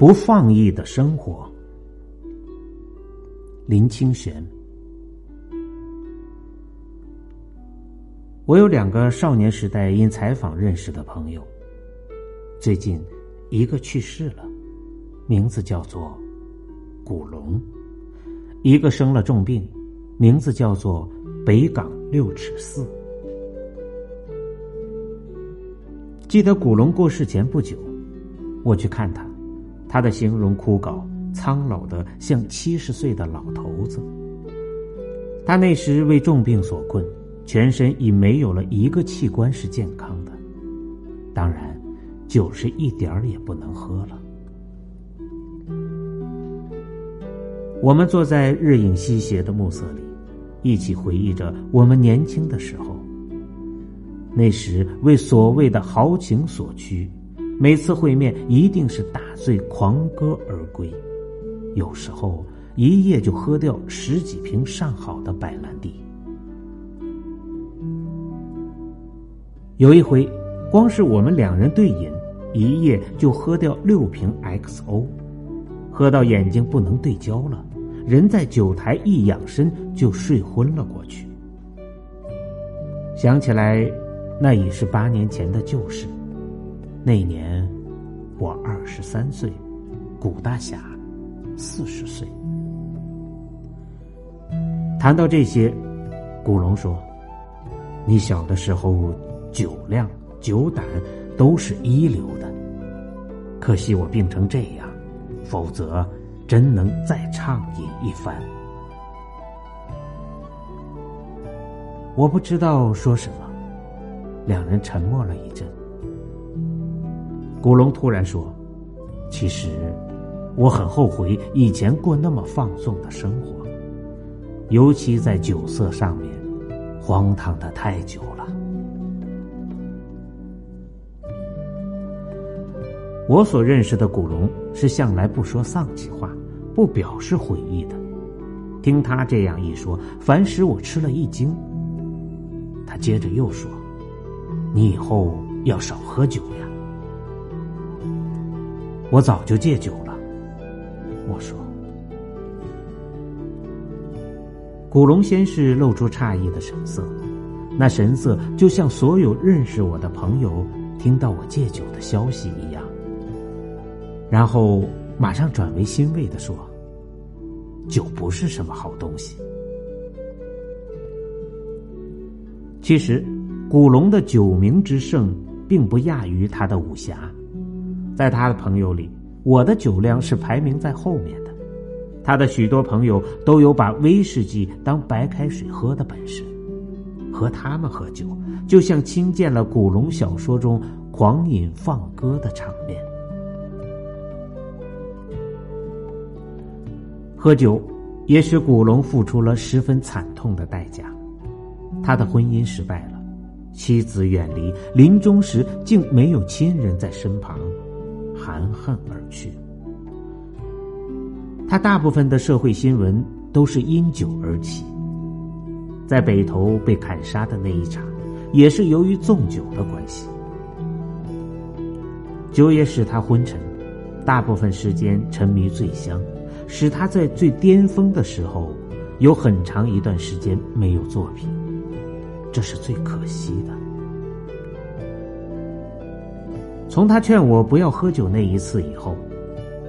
不放逸的生活。林清玄，我有两个少年时代因采访认识的朋友，最近一个去世了，名字叫做古龙；一个生了重病，名字叫做北港六尺寺。记得古龙过世前不久，我去看他，他的形容枯槁。苍老的像七十岁的老头子。他那时为重病所困，全身已没有了一个器官是健康的，当然，酒是一点儿也不能喝了。我们坐在日影西斜的暮色里，一起回忆着我们年轻的时候。那时为所谓的豪情所驱，每次会面一定是打醉狂歌而归。有时候一夜就喝掉十几瓶上好的白兰地。有一回，光是我们两人对饮，一夜就喝掉六瓶 XO，喝到眼睛不能对焦了，人在酒台一仰身就睡昏了过去。想起来，那已是八年前的旧事。那年我二十三岁，古大侠。四十岁，谈到这些，古龙说：“你小的时候酒量、酒胆都是一流的，可惜我病成这样，否则真能再畅饮一番。”我不知道说什么，两人沉默了一阵。古龙突然说：“其实。”我很后悔以前过那么放纵的生活，尤其在酒色上面，荒唐的太久了。我所认识的古龙是向来不说丧气话、不表示悔意的。听他这样一说，反使我吃了一惊。他接着又说：“你以后要少喝酒呀。”我早就戒酒了。我说：“古龙先是露出诧异的神色，那神色就像所有认识我的朋友听到我戒酒的消息一样。然后马上转为欣慰的说：‘酒不是什么好东西。’其实，古龙的酒名之盛，并不亚于他的武侠，在他的朋友里。”我的酒量是排名在后面的，他的许多朋友都有把威士忌当白开水喝的本事，和他们喝酒，就像亲见了古龙小说中狂饮放歌的场面。喝酒也使古龙付出了十分惨痛的代价，他的婚姻失败了，妻子远离，临终时竟没有亲人在身旁。含恨而去。他大部分的社会新闻都是因酒而起。在北头被砍杀的那一场，也是由于纵酒的关系。酒也使他昏沉，大部分时间沉迷醉香，使他在最巅峰的时候，有很长一段时间没有作品，这是最可惜的。从他劝我不要喝酒那一次以后，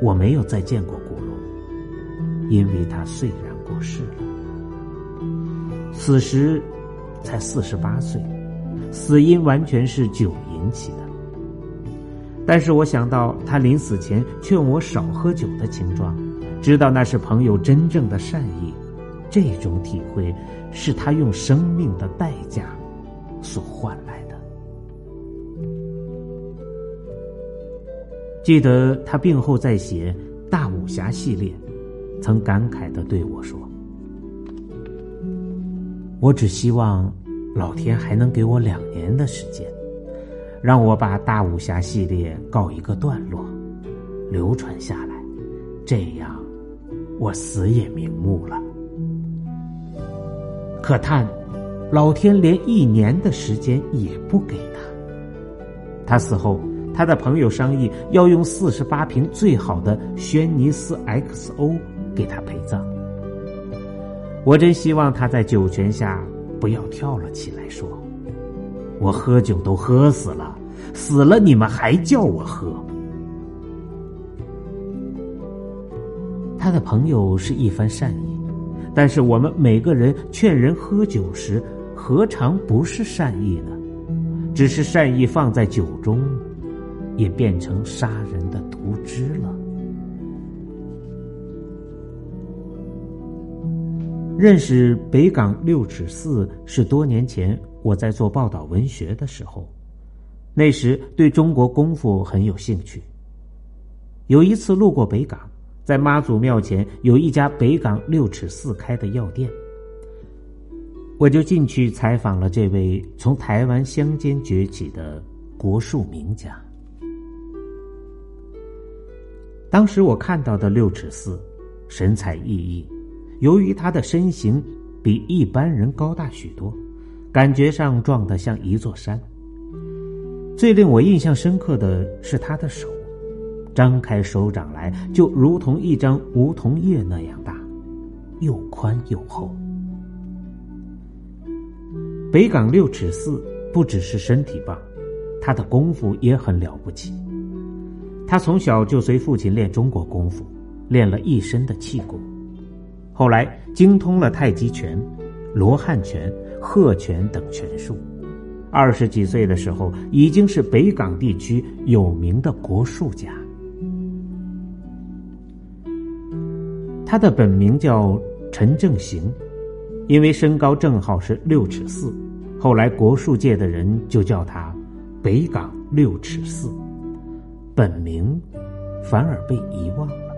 我没有再见过古龙，因为他虽然过世了，此时才四十八岁，死因完全是酒引起的。但是我想到他临死前劝我少喝酒的情状，知道那是朋友真正的善意，这种体会是他用生命的代价所换来的。记得他病后在写《大武侠》系列，曾感慨的对我说：“我只希望老天还能给我两年的时间，让我把《大武侠》系列告一个段落，流传下来，这样我死也瞑目了。可叹，老天连一年的时间也不给他。他死后。”他的朋友商议要用四十八瓶最好的轩尼斯 XO 给他陪葬。我真希望他在酒泉下不要跳了起来，说：“我喝酒都喝死了，死了你们还叫我喝。”他的朋友是一番善意，但是我们每个人劝人喝酒时，何尝不是善意呢？只是善意放在酒中，也变成杀人的毒汁了。认识北港六尺寺是多年前我在做报道文学的时候，那时对中国功夫很有兴趣。有一次路过北港。在妈祖庙前有一家北港六尺寺开的药店，我就进去采访了这位从台湾乡间崛起的国术名家。当时我看到的六尺四，神采奕奕，由于他的身形比一般人高大许多，感觉上壮得像一座山。最令我印象深刻的是他的手。张开手掌来，就如同一张梧桐叶那样大，又宽又厚。北港六尺四不只是身体棒，他的功夫也很了不起。他从小就随父亲练中国功夫，练了一身的气功，后来精通了太极拳、罗汉拳、鹤拳等拳术。二十几岁的时候，已经是北港地区有名的国术家。他的本名叫陈正行，因为身高正好是六尺四，后来国术界的人就叫他北港六尺四，本名反而被遗忘了。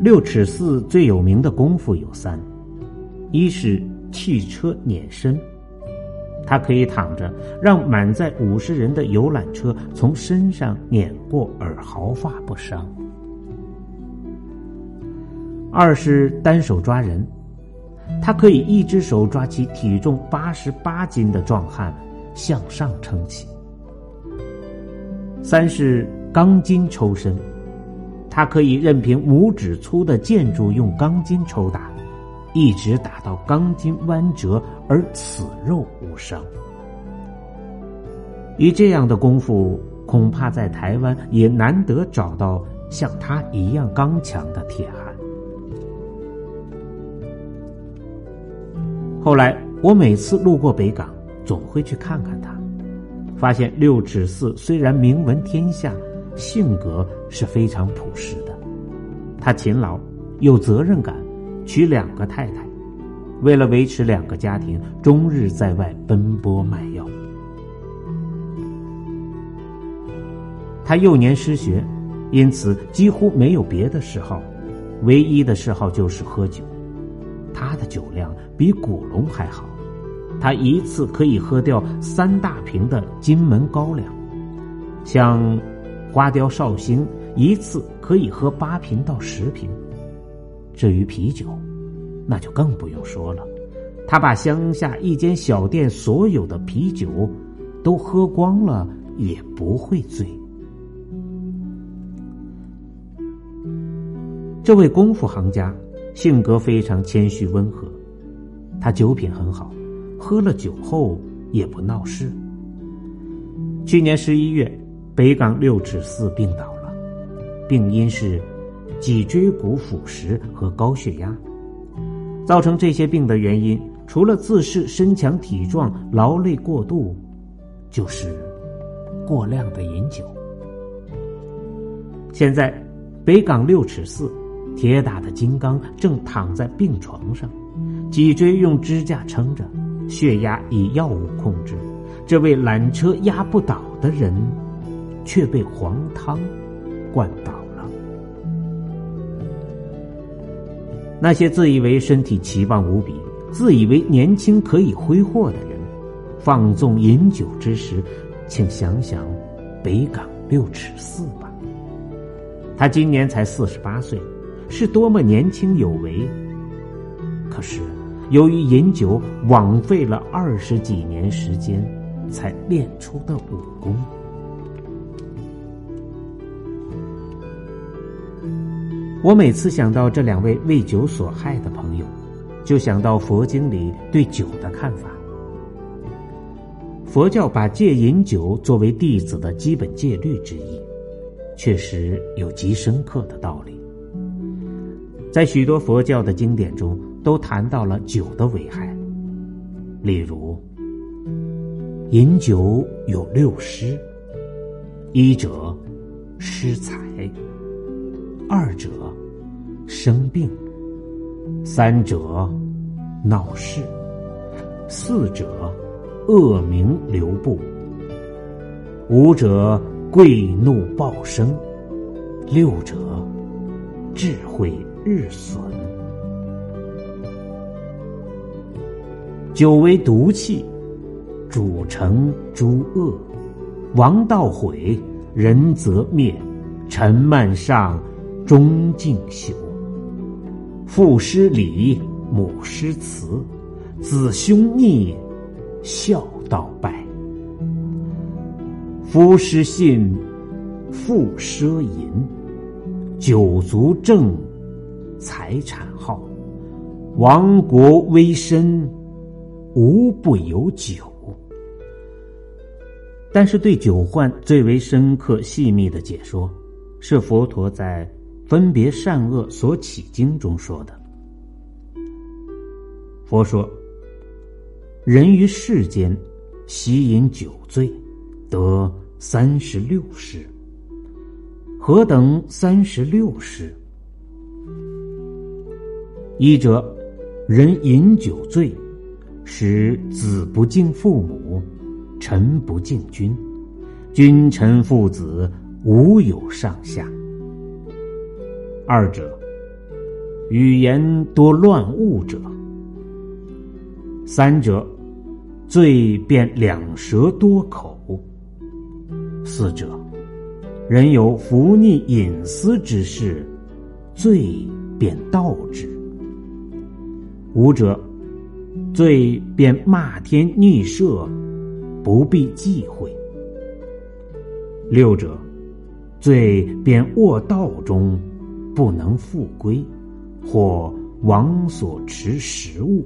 六尺四最有名的功夫有三，一是汽车碾身，他可以躺着让满载五十人的游览车从身上碾过而毫发不伤。二是单手抓人，他可以一只手抓起体重八十八斤的壮汉向上撑起。三是钢筋抽身，他可以任凭拇指粗的建筑用钢筋抽打，一直打到钢筋弯折而此肉无伤。以这样的功夫，恐怕在台湾也难得找到像他一样刚强的铁汉。后来，我每次路过北港，总会去看看他，发现六尺四虽然名闻天下，性格是非常朴实的。他勤劳，有责任感，娶两个太太，为了维持两个家庭，终日在外奔波卖药。他幼年失学，因此几乎没有别的嗜好，唯一的嗜好就是喝酒。他的酒量比古龙还好，他一次可以喝掉三大瓶的金门高粱，像花雕绍兴一次可以喝八瓶到十瓶。至于啤酒，那就更不用说了，他把乡下一间小店所有的啤酒都喝光了也不会醉。这位功夫行家。性格非常谦虚温和，他酒品很好，喝了酒后也不闹事。去年十一月，北港六尺四病倒了，病因是脊椎骨腐蚀和高血压。造成这些病的原因，除了自恃身强体壮、劳累过度，就是过量的饮酒。现在，北港六尺四。铁打的金刚正躺在病床上，脊椎用支架撑着，血压以药物控制。这位缆车压不倒的人，却被黄汤灌倒了。那些自以为身体奇棒无比、自以为年轻可以挥霍的人，放纵饮酒之时，请想想北港六尺四吧。他今年才四十八岁。是多么年轻有为，可是由于饮酒枉费了二十几年时间，才练出的武功。我每次想到这两位为酒所害的朋友，就想到佛经里对酒的看法。佛教把戒饮酒作为弟子的基本戒律之一，确实有极深刻的道理。在许多佛教的经典中，都谈到了酒的危害。例如，饮酒有六失：一者失财。二者生病，三者闹事，四者恶名留步，五者贵怒暴生，六者智慧日损。酒为毒气，主成诸恶，王道毁，人则灭，臣慢上。终敬朽，父失礼，母失慈，子兄逆，孝道败。夫失信，父奢淫，酒足正，财产耗，亡国危身，无不有酒。但是，对酒患最为深刻细密的解说，是佛陀在。分别善恶所起经中说的，佛说：人于世间，喜饮酒醉，得三十六世。何等三十六世？一者，人饮酒醉，使子不敬父母，臣不敬君，君臣父子无有上下。二者，语言多乱误者；三者，罪变两舌多口；四者，人有伏逆隐私之事，罪便道之；五者，罪便骂天逆社，不必忌讳；六者，罪便卧道中。不能复归，或亡所持食物。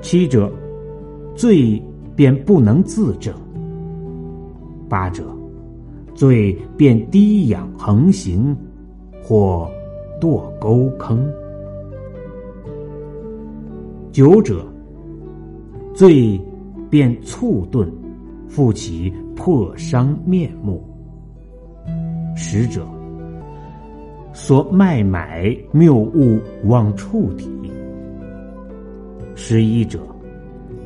七者，罪便不能自证。八者，罪便低仰横行，或堕沟坑。九者，罪便促顿，复其破伤面目。十者，所卖买谬误往触体；十一者，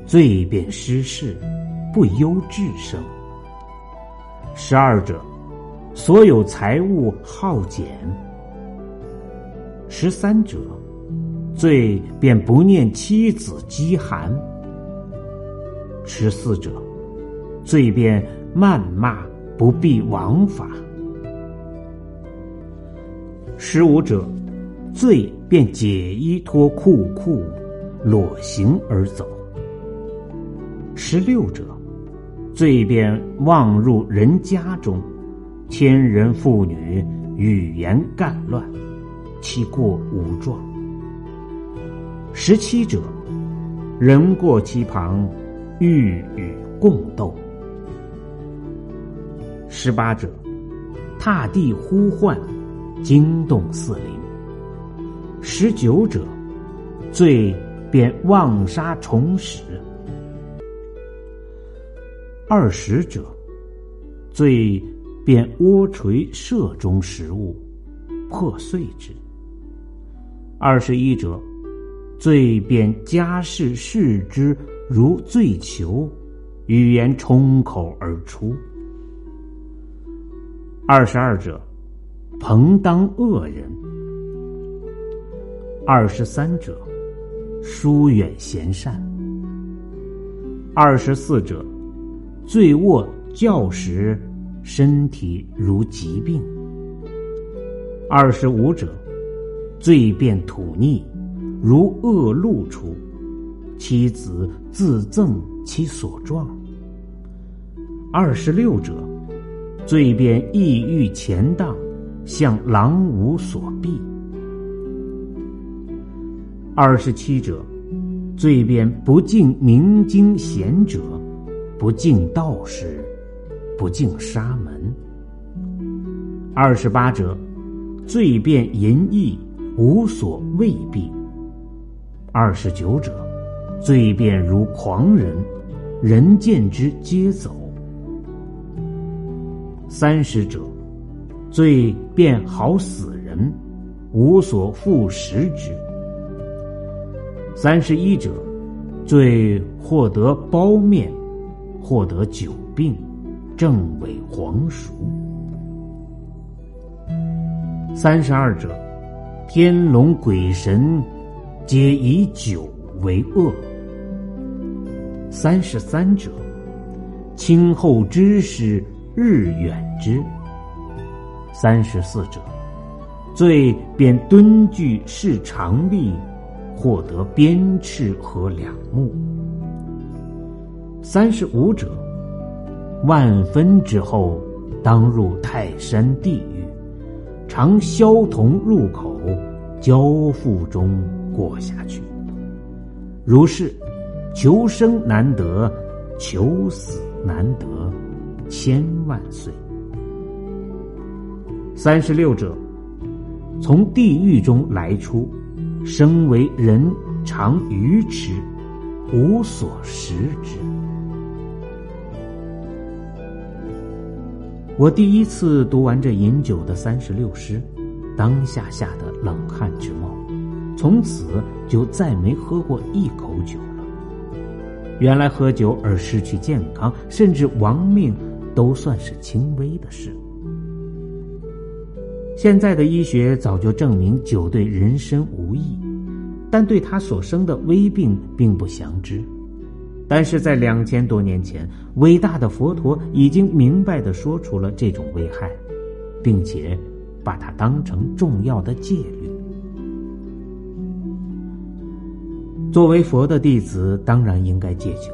罪变失事，不忧智生；十二者，所有财物耗减；十三者，罪便不念妻子饥寒；十四者，罪便谩骂不必王法。十五者，罪便解衣脱裤裤，裸行而走。十六者，罪便妄入人家中，千人妇女语言干乱，其过无状。十七者，人过其旁，欲与共斗。十八者，踏地呼唤。惊动四邻。十九者，罪便妄杀重始；二十者，罪便窝垂射中食物，破碎之；二十一者，罪便家事视之如醉囚，语言冲口而出；二十二者。朋当恶人，二十三者，疏远贤善；二十四者，醉卧教时，身体如疾病；二十五者，醉变土逆，如恶露出；妻子自赠其所状。二十六者，罪便意欲前当，向狼无所避。二十七者，罪便不敬明经贤者，不敬道士，不敬沙门。二十八者，罪便淫逸，无所畏避。二十九者，罪便如狂人，人见之皆走。三十者，罪便好死人，无所复食之。三十一者，罪获得包面，获得久病，正为黄熟。三十二者，天龙鬼神皆以酒为恶。三十三者，亲厚之师日远之。三十四者，罪便敦具视常力，获得鞭笞和两目。三十五者，万分之后，当入泰山地狱。常消童入口，交付中过下去。如是，求生难得，求死难得，千万岁。三十六者，从地狱中来出，生为人，常愚痴，无所食之。我第一次读完这饮酒的三十六诗，当下吓得冷汗直冒，从此就再没喝过一口酒了。原来喝酒而失去健康，甚至亡命，都算是轻微的事。现在的医学早就证明酒对人身无益，但对他所生的危病并不详知。但是在两千多年前，伟大的佛陀已经明白的说出了这种危害，并且把它当成重要的戒律。作为佛的弟子，当然应该戒酒，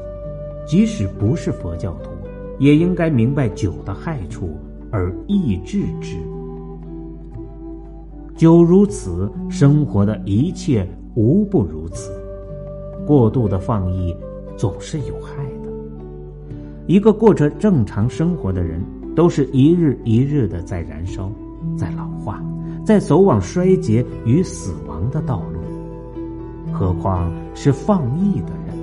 即使不是佛教徒，也应该明白酒的害处而抑制之。酒如此，生活的一切无不如此。过度的放逸。总是有害的。一个过着正常生活的人，都是一日一日的在燃烧，在老化，在走往衰竭与死亡的道路。何况是放逸的人？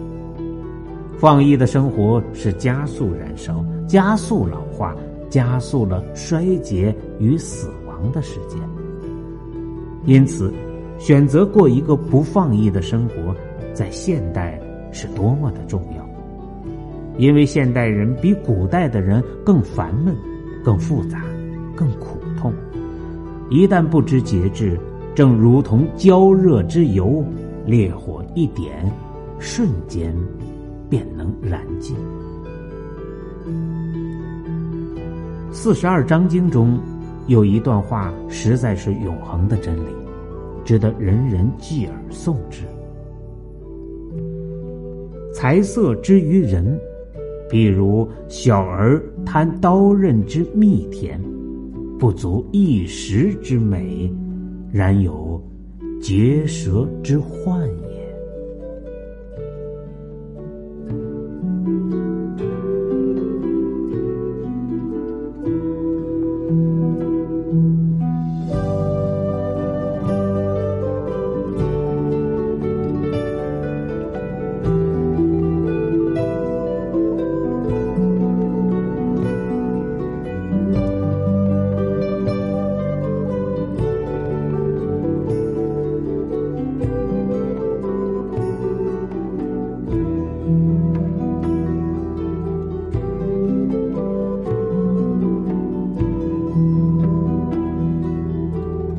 放逸的生活是加速燃烧、加速老化、加速了衰竭与死亡的时间。因此，选择过一个不放逸的生活，在现代。是多么的重要，因为现代人比古代的人更烦闷、更复杂、更苦痛。一旦不知节制，正如同焦热之油，烈火一点，瞬间便能燃尽。四十二章经中有一段话，实在是永恒的真理，值得人人记而诵之。财色之于人，比如小儿贪刀刃之蜜甜，不足一时之美，然有结舌之患也。